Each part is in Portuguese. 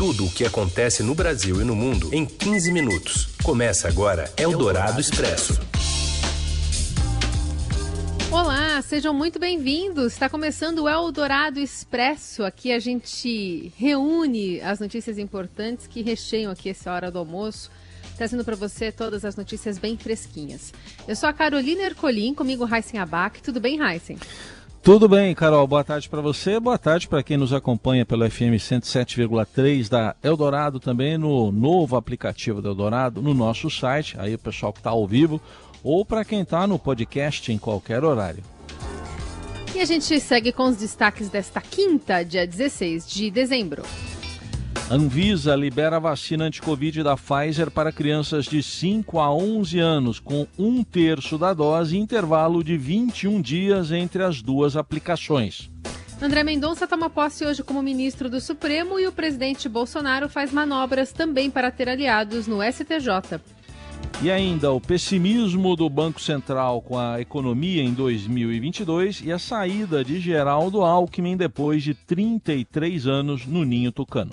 Tudo o que acontece no Brasil e no mundo em 15 minutos. Começa agora Eldorado Expresso. Olá, sejam muito bem-vindos. Está começando o Eldorado Expresso. Aqui a gente reúne as notícias importantes que recheiam aqui essa hora do almoço, trazendo para você todas as notícias bem fresquinhas. Eu sou a Carolina Ercolim, comigo Heisen Abac. Tudo bem, Heisen? Tudo bem, Carol. Boa tarde para você. Boa tarde para quem nos acompanha pelo FM 107,3 da Eldorado, também no novo aplicativo da Eldorado, no nosso site, aí o pessoal que está ao vivo, ou para quem está no podcast em qualquer horário. E a gente segue com os destaques desta quinta, dia 16 de dezembro. Anvisa libera a vacina anti-Covid da Pfizer para crianças de 5 a 11 anos, com um terço da dose e intervalo de 21 dias entre as duas aplicações. André Mendonça toma posse hoje como ministro do Supremo e o presidente Bolsonaro faz manobras também para ter aliados no STJ. E ainda o pessimismo do Banco Central com a economia em 2022 e a saída de Geraldo Alckmin depois de 33 anos no Ninho Tucano.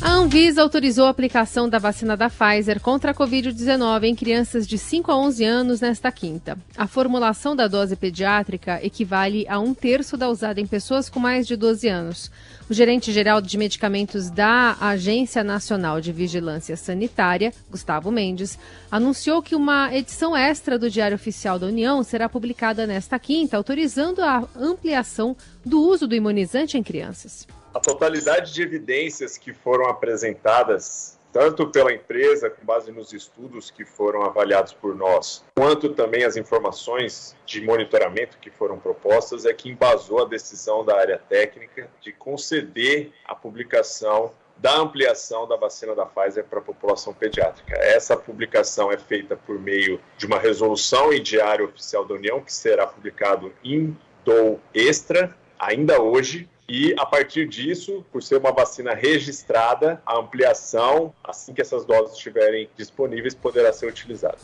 A Anvisa autorizou a aplicação da vacina da Pfizer contra a Covid-19 em crianças de 5 a 11 anos nesta quinta. A formulação da dose pediátrica equivale a um terço da usada em pessoas com mais de 12 anos. O gerente-geral de medicamentos da Agência Nacional de Vigilância Sanitária, Gustavo Mendes, anunciou que uma edição extra do Diário Oficial da União será publicada nesta quinta, autorizando a ampliação do uso do imunizante em crianças a totalidade de evidências que foram apresentadas, tanto pela empresa, com base nos estudos que foram avaliados por nós, quanto também as informações de monitoramento que foram propostas, é que embasou a decisão da área técnica de conceder a publicação da ampliação da vacina da Pfizer para a população pediátrica. Essa publicação é feita por meio de uma resolução em Diário Oficial da União, que será publicado em do extra ainda hoje, e a partir disso, por ser uma vacina registrada, a ampliação, assim que essas doses estiverem disponíveis, poderá ser utilizada.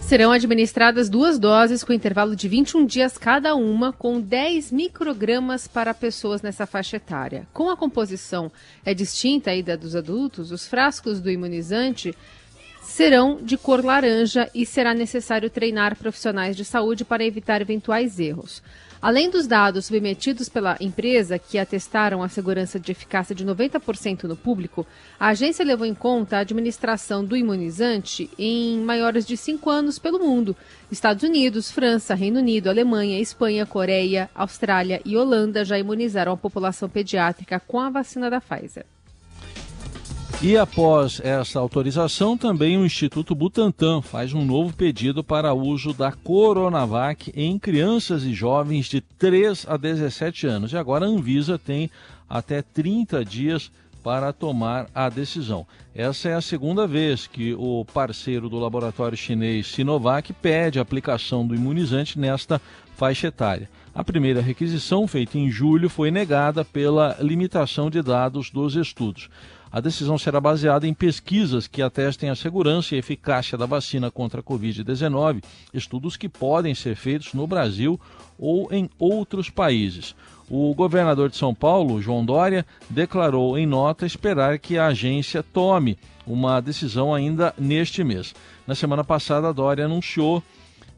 Serão administradas duas doses com intervalo de 21 dias cada uma, com 10 microgramas para pessoas nessa faixa etária. Com a composição é distinta aí da dos adultos, os frascos do imunizante serão de cor laranja e será necessário treinar profissionais de saúde para evitar eventuais erros. Além dos dados submetidos pela empresa, que atestaram a segurança de eficácia de 90% no público, a agência levou em conta a administração do imunizante em maiores de 5 anos pelo mundo. Estados Unidos, França, Reino Unido, Alemanha, Espanha, Coreia, Austrália e Holanda já imunizaram a população pediátrica com a vacina da Pfizer. E após essa autorização, também o Instituto Butantan faz um novo pedido para uso da Coronavac em crianças e jovens de 3 a 17 anos. E agora a Anvisa tem até 30 dias para tomar a decisão. Essa é a segunda vez que o parceiro do laboratório chinês Sinovac pede a aplicação do imunizante nesta faixa etária. A primeira requisição, feita em julho, foi negada pela limitação de dados dos estudos. A decisão será baseada em pesquisas que atestem a segurança e eficácia da vacina contra a Covid-19, estudos que podem ser feitos no Brasil ou em outros países. O governador de São Paulo, João Dória, declarou em nota esperar que a agência tome uma decisão ainda neste mês. Na semana passada, Dória anunciou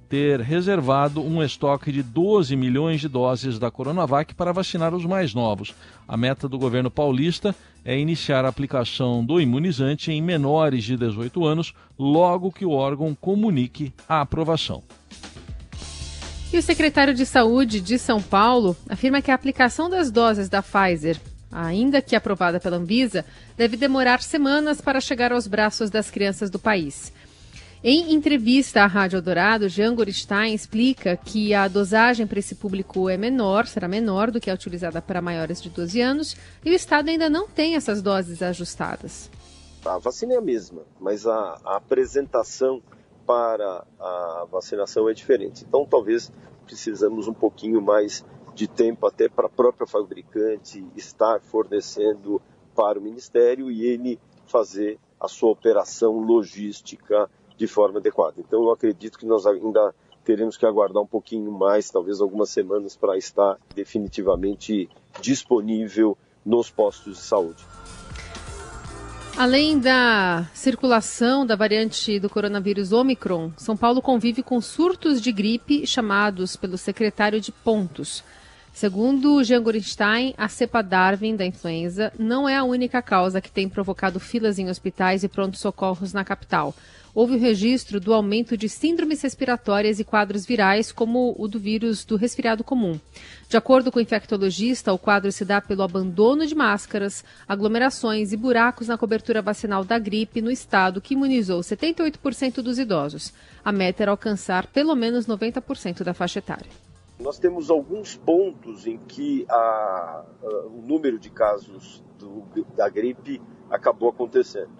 ter reservado um estoque de 12 milhões de doses da Coronavac para vacinar os mais novos. A meta do governo paulista é iniciar a aplicação do imunizante em menores de 18 anos logo que o órgão comunique a aprovação. E o secretário de Saúde de São Paulo afirma que a aplicação das doses da Pfizer, ainda que aprovada pela Anvisa, deve demorar semanas para chegar aos braços das crianças do país. Em entrevista à Rádio Eldorado, Jean Goristain explica que a dosagem para esse público é menor, será menor do que a utilizada para maiores de 12 anos, e o Estado ainda não tem essas doses ajustadas. A vacina é a mesma, mas a, a apresentação para a vacinação é diferente. Então, talvez precisamos um pouquinho mais de tempo até para a própria fabricante estar fornecendo para o Ministério e ele fazer a sua operação logística de forma adequada. Então, eu acredito que nós ainda teremos que aguardar um pouquinho mais, talvez algumas semanas, para estar definitivamente disponível nos postos de saúde. Além da circulação da variante do coronavírus Omicron, São Paulo convive com surtos de gripe chamados pelo secretário de pontos. Segundo Jean Gorenstein, a cepa Darwin da influenza não é a única causa que tem provocado filas em hospitais e prontos-socorros na capital houve o registro do aumento de síndromes respiratórias e quadros virais, como o do vírus do resfriado comum. De acordo com o infectologista, o quadro se dá pelo abandono de máscaras, aglomerações e buracos na cobertura vacinal da gripe no estado, que imunizou 78% dos idosos. A meta era alcançar pelo menos 90% da faixa etária. Nós temos alguns pontos em que a, a, o número de casos do, da gripe acabou acontecendo.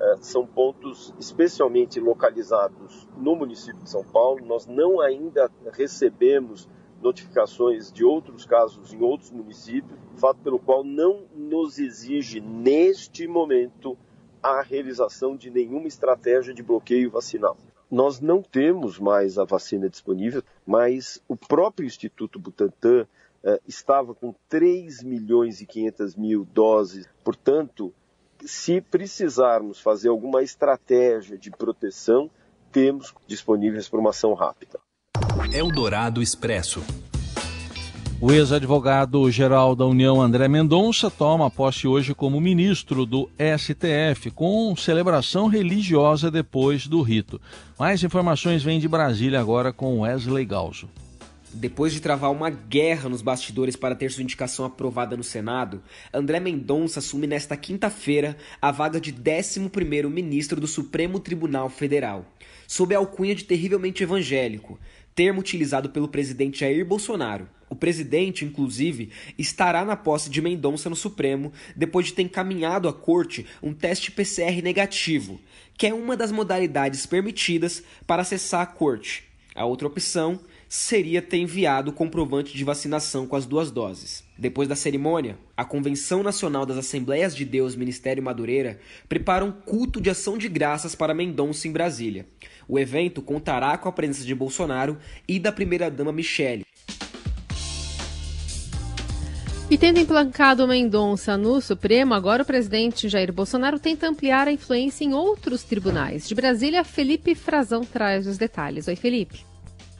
É, são pontos especialmente localizados no município de São Paulo. Nós não ainda recebemos notificações de outros casos em outros municípios, fato pelo qual não nos exige neste momento a realização de nenhuma estratégia de bloqueio vacinal. Nós não temos mais a vacina disponível, mas o próprio Instituto Butantan eh, estava com 3 milhões e 500 mil doses, portanto, se precisarmos fazer alguma estratégia de proteção, temos disponíveis para uma ação rápida. Eldorado Expresso. O ex-advogado-geral da União, André Mendonça, toma posse hoje como ministro do STF, com celebração religiosa depois do rito. Mais informações vêm de Brasília agora com Wesley Galzo. Depois de travar uma guerra nos bastidores para ter sua indicação aprovada no Senado, André Mendonça assume nesta quinta-feira a vaga de 11º ministro do Supremo Tribunal Federal, sob a alcunha de terrivelmente evangélico, termo utilizado pelo presidente Jair Bolsonaro. O presidente, inclusive, estará na posse de Mendonça no Supremo depois de ter encaminhado à corte um teste PCR negativo, que é uma das modalidades permitidas para acessar a corte. A outra opção seria ter enviado o comprovante de vacinação com as duas doses. Depois da cerimônia, a Convenção Nacional das Assembleias de Deus Ministério Madureira prepara um culto de ação de graças para Mendonça em Brasília. O evento contará com a presença de Bolsonaro e da primeira-dama Michele. E tendo implantado Mendonça no Supremo, agora o presidente Jair Bolsonaro tenta ampliar a influência em outros tribunais. De Brasília, Felipe Frazão traz os detalhes. Oi, Felipe.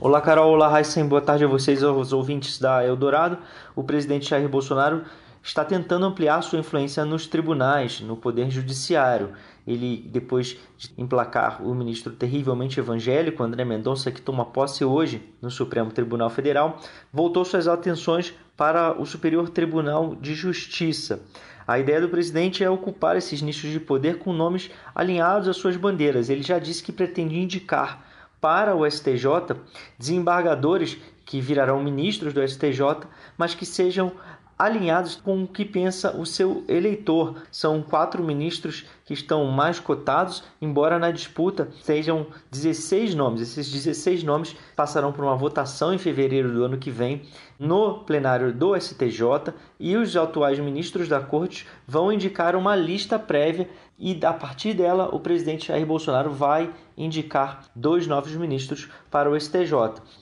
Olá, Carol. Olá, Raíssen. Boa tarde a vocês, aos ouvintes da Eldorado. O presidente Jair Bolsonaro está tentando ampliar sua influência nos tribunais, no poder judiciário. Ele, depois de emplacar o ministro terrivelmente evangélico, André Mendonça, que toma posse hoje no Supremo Tribunal Federal, voltou suas atenções para o Superior Tribunal de Justiça. A ideia do presidente é ocupar esses nichos de poder com nomes alinhados às suas bandeiras. Ele já disse que pretende indicar para o STJ desembargadores que virarão ministros do STJ, mas que sejam alinhados com o que pensa o seu eleitor. São quatro ministros que estão mais cotados, embora na disputa sejam 16 nomes. Esses 16 nomes passarão por uma votação em fevereiro do ano que vem no plenário do STJ e os atuais ministros da corte vão indicar uma lista prévia e a partir dela o presidente Jair Bolsonaro vai indicar dois novos ministros para o STJ.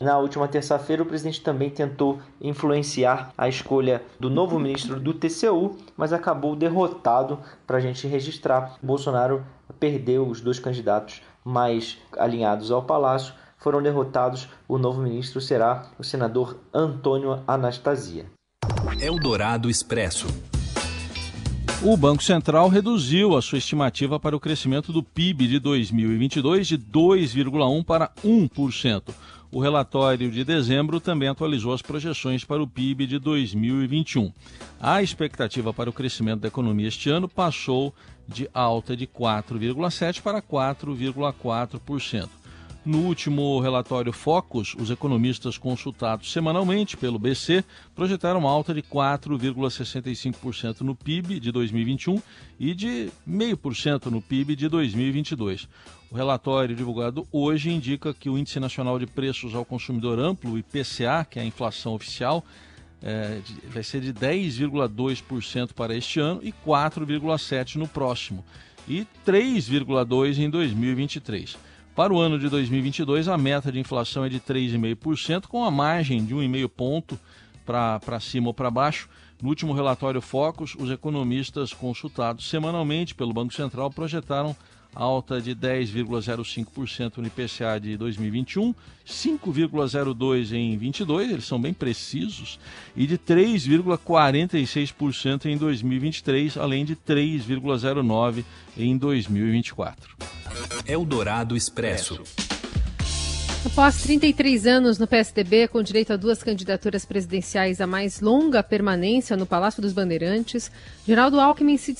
Na última terça-feira, o presidente também tentou influenciar a escolha do novo ministro do TCU, mas acabou derrotado para a gente registrar. Bolsonaro perdeu os dois candidatos mais alinhados ao palácio. Foram derrotados. O novo ministro será o senador Antônio Anastasia. Eldorado Expresso. O Banco Central reduziu a sua estimativa para o crescimento do PIB de 2022 de 2,1% para 1%. O relatório de dezembro também atualizou as projeções para o PIB de 2021. A expectativa para o crescimento da economia este ano passou de alta de 4,7% para 4,4%. No último relatório Focus, os economistas consultados semanalmente pelo BC projetaram alta de 4,65% no PIB de 2021 e de 0,5% no PIB de 2022. O relatório divulgado hoje indica que o Índice Nacional de Preços ao Consumidor Amplo, IPCA, que é a inflação oficial, é, vai ser de 10,2% para este ano e 4,7% no próximo, e 3,2% em 2023. Para o ano de 2022, a meta de inflação é de 3,5%, com a margem de 1,5 ponto para cima ou para baixo. No último relatório Focus, os economistas consultados semanalmente pelo Banco Central projetaram alta de 10,05% no IPCA de 2021, 5,02% em 22, eles são bem precisos, e de 3,46% em 2023, além de 3,09% em 2024. Eldorado Expresso. Após 33 anos no PSDB, com direito a duas candidaturas presidenciais a mais longa permanência no Palácio dos Bandeirantes, Geraldo Alckmin se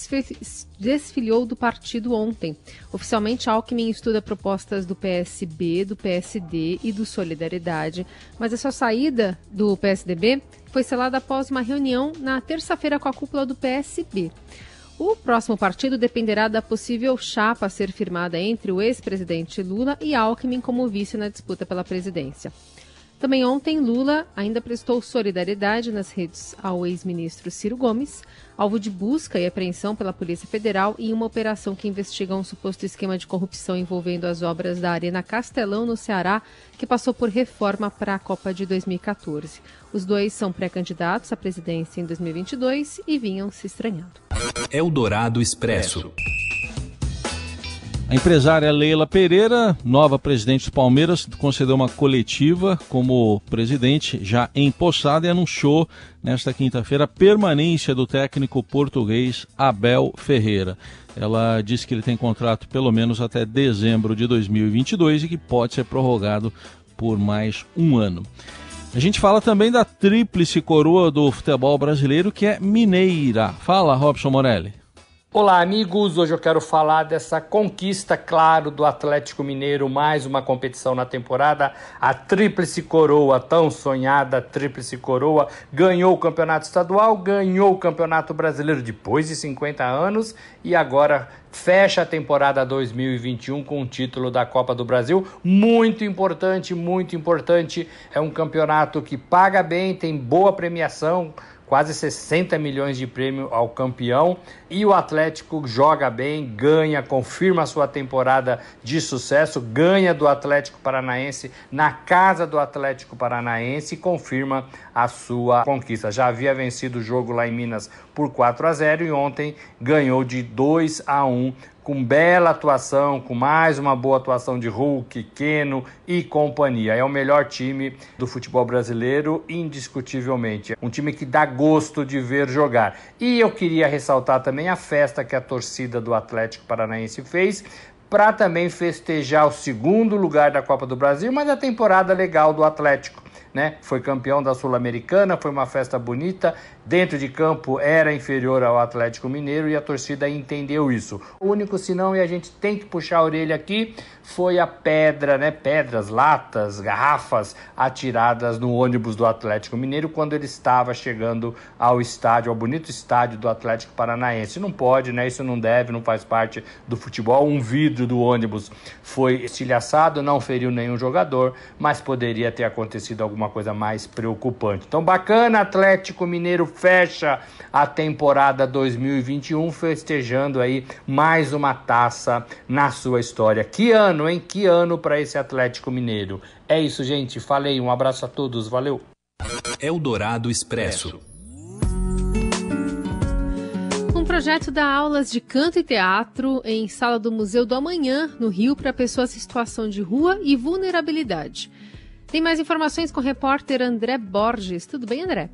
desfiliou do partido ontem. Oficialmente, Alckmin estuda propostas do PSB, do PSD e do Solidariedade, mas a sua saída do PSDB foi selada após uma reunião na terça-feira com a cúpula do PSB. O próximo partido dependerá da possível chapa a ser firmada entre o ex-presidente Lula e Alckmin como vice na disputa pela presidência. Também ontem, Lula ainda prestou solidariedade nas redes ao ex-ministro Ciro Gomes, alvo de busca e apreensão pela Polícia Federal em uma operação que investiga um suposto esquema de corrupção envolvendo as obras da Arena Castelão, no Ceará, que passou por reforma para a Copa de 2014. Os dois são pré-candidatos à presidência em 2022 e vinham se estranhando. Eldorado Expresso. A empresária Leila Pereira, nova presidente do Palmeiras, concedeu uma coletiva como presidente já empossada e anunciou nesta quinta-feira a permanência do técnico português Abel Ferreira. Ela disse que ele tem contrato pelo menos até dezembro de 2022 e que pode ser prorrogado por mais um ano. A gente fala também da tríplice coroa do futebol brasileiro, que é mineira. Fala, Robson Morelli. Olá, amigos. Hoje eu quero falar dessa conquista, claro, do Atlético Mineiro, mais uma competição na temporada. A Tríplice Coroa, tão sonhada Tríplice Coroa, ganhou o Campeonato Estadual, ganhou o Campeonato Brasileiro depois de 50 anos e agora fecha a temporada 2021 com o título da Copa do Brasil. Muito importante, muito importante. É um campeonato que paga bem, tem boa premiação quase 60 milhões de prêmio ao campeão. E o Atlético joga bem, ganha, confirma a sua temporada de sucesso, ganha do Atlético Paranaense na casa do Atlético Paranaense e confirma a sua conquista. Já havia vencido o jogo lá em Minas por 4 a 0 e ontem ganhou de 2 a 1 com bela atuação, com mais uma boa atuação de Hulk, Keno e companhia. É o melhor time do futebol brasileiro, indiscutivelmente. Um time que dá gosto de ver jogar. E eu queria ressaltar também a festa que a torcida do Atlético Paranaense fez para também festejar o segundo lugar da Copa do Brasil, mas a temporada legal do Atlético né? Foi campeão da Sul-Americana, foi uma festa bonita. Dentro de campo era inferior ao Atlético Mineiro e a torcida entendeu isso. O único sinão, e a gente tem que puxar a orelha aqui, foi a pedra, né? Pedras, latas, garrafas atiradas no ônibus do Atlético Mineiro quando ele estava chegando ao estádio, ao bonito estádio do Atlético Paranaense. Não pode, né? Isso não deve, não faz parte do futebol. Um vidro do ônibus foi estilhaçado, não feriu nenhum jogador, mas poderia ter acontecido alguma coisa mais preocupante. Então, bacana, Atlético Mineiro fecha a temporada 2021 festejando aí mais uma taça na sua história. Que ano, hein? Que ano para esse Atlético Mineiro. É isso, gente. Falei, um abraço a todos. Valeu. Eldorado Expresso. Um projeto dá aulas de canto e teatro em sala do Museu do Amanhã, no Rio, para pessoas em situação de rua e vulnerabilidade. Tem mais informações com o repórter André Borges. Tudo bem, André?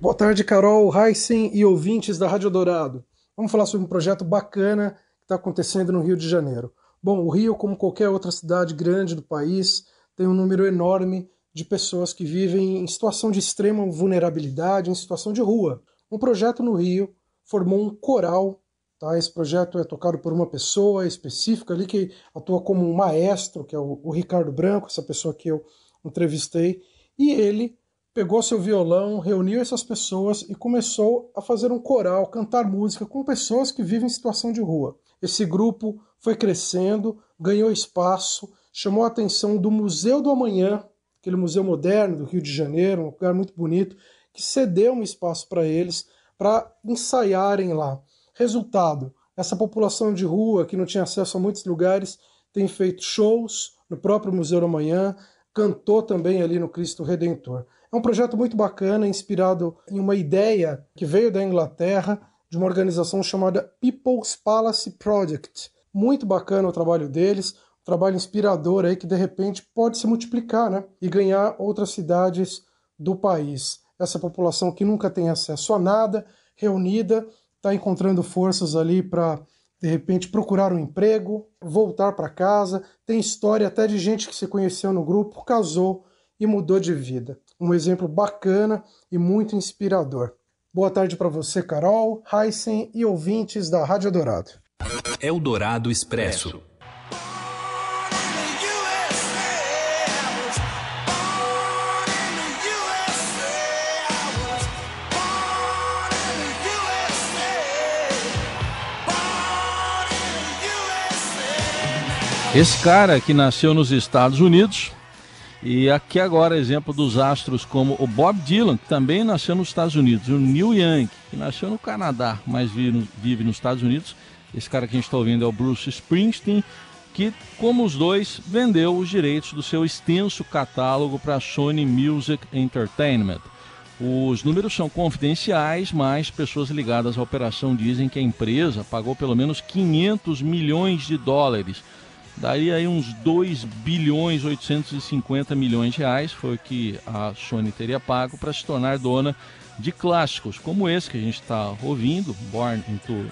Boa tarde, Carol, Heisen e ouvintes da Rádio Dourado. Vamos falar sobre um projeto bacana que está acontecendo no Rio de Janeiro. Bom, o Rio, como qualquer outra cidade grande do país, tem um número enorme de pessoas que vivem em situação de extrema vulnerabilidade, em situação de rua. Um projeto no Rio formou um coral. Tá? Esse projeto é tocado por uma pessoa específica ali que atua como um maestro, que é o, o Ricardo Branco, essa pessoa que eu entrevistei, e ele pegou seu violão, reuniu essas pessoas e começou a fazer um coral, cantar música com pessoas que vivem em situação de rua. Esse grupo foi crescendo, ganhou espaço, chamou a atenção do Museu do Amanhã, aquele museu moderno do Rio de Janeiro, um lugar muito bonito, que cedeu um espaço para eles para ensaiarem lá. Resultado: essa população de rua que não tinha acesso a muitos lugares tem feito shows, no próprio Museu da Manhã, cantou também ali no Cristo Redentor. É um projeto muito bacana, inspirado em uma ideia que veio da Inglaterra, de uma organização chamada People's Palace Project. Muito bacana o trabalho deles, um trabalho inspirador aí que de repente pode se multiplicar né? e ganhar outras cidades do país. Essa população que nunca tem acesso a nada, reunida, está encontrando forças ali para de repente procurar um emprego, voltar para casa. Tem história até de gente que se conheceu no grupo, casou e mudou de vida. Um exemplo bacana e muito inspirador. Boa tarde para você, Carol, Heisen e ouvintes da Rádio Dourado. Eldorado Expresso. Esse cara que nasceu nos Estados Unidos, e aqui agora exemplo dos astros como o Bob Dylan, que também nasceu nos Estados Unidos, o Neil Young, que nasceu no Canadá, mas vive, nos Estados Unidos. Esse cara que a gente está ouvindo é o Bruce Springsteen, que, como os dois, vendeu os direitos do seu extenso catálogo para a Sony Music Entertainment. Os números são confidenciais, mas pessoas ligadas à operação dizem que a empresa pagou pelo menos 500 milhões de dólares daria aí uns 2 bilhões 850 milhões de reais, foi o que a Sony teria pago para se tornar dona de clássicos como esse que a gente está ouvindo, Born into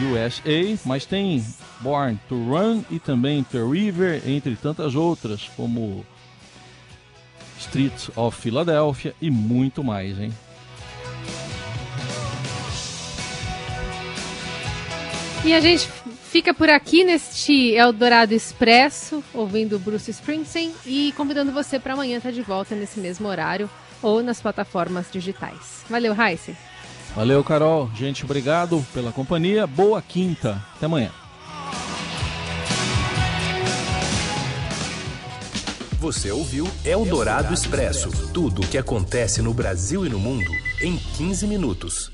USA, mas tem Born to Run e também The River, entre tantas outras, como Streets of Philadelphia e muito mais, hein? E a gente fica por aqui neste Eldorado Expresso, ouvindo Bruce Springsteen e convidando você para amanhã estar tá de volta nesse mesmo horário ou nas plataformas digitais. Valeu, Heisen. Valeu, Carol. Gente, obrigado pela companhia. Boa quinta. Até amanhã. Você ouviu Eldorado Expresso tudo o que acontece no Brasil e no mundo em 15 minutos.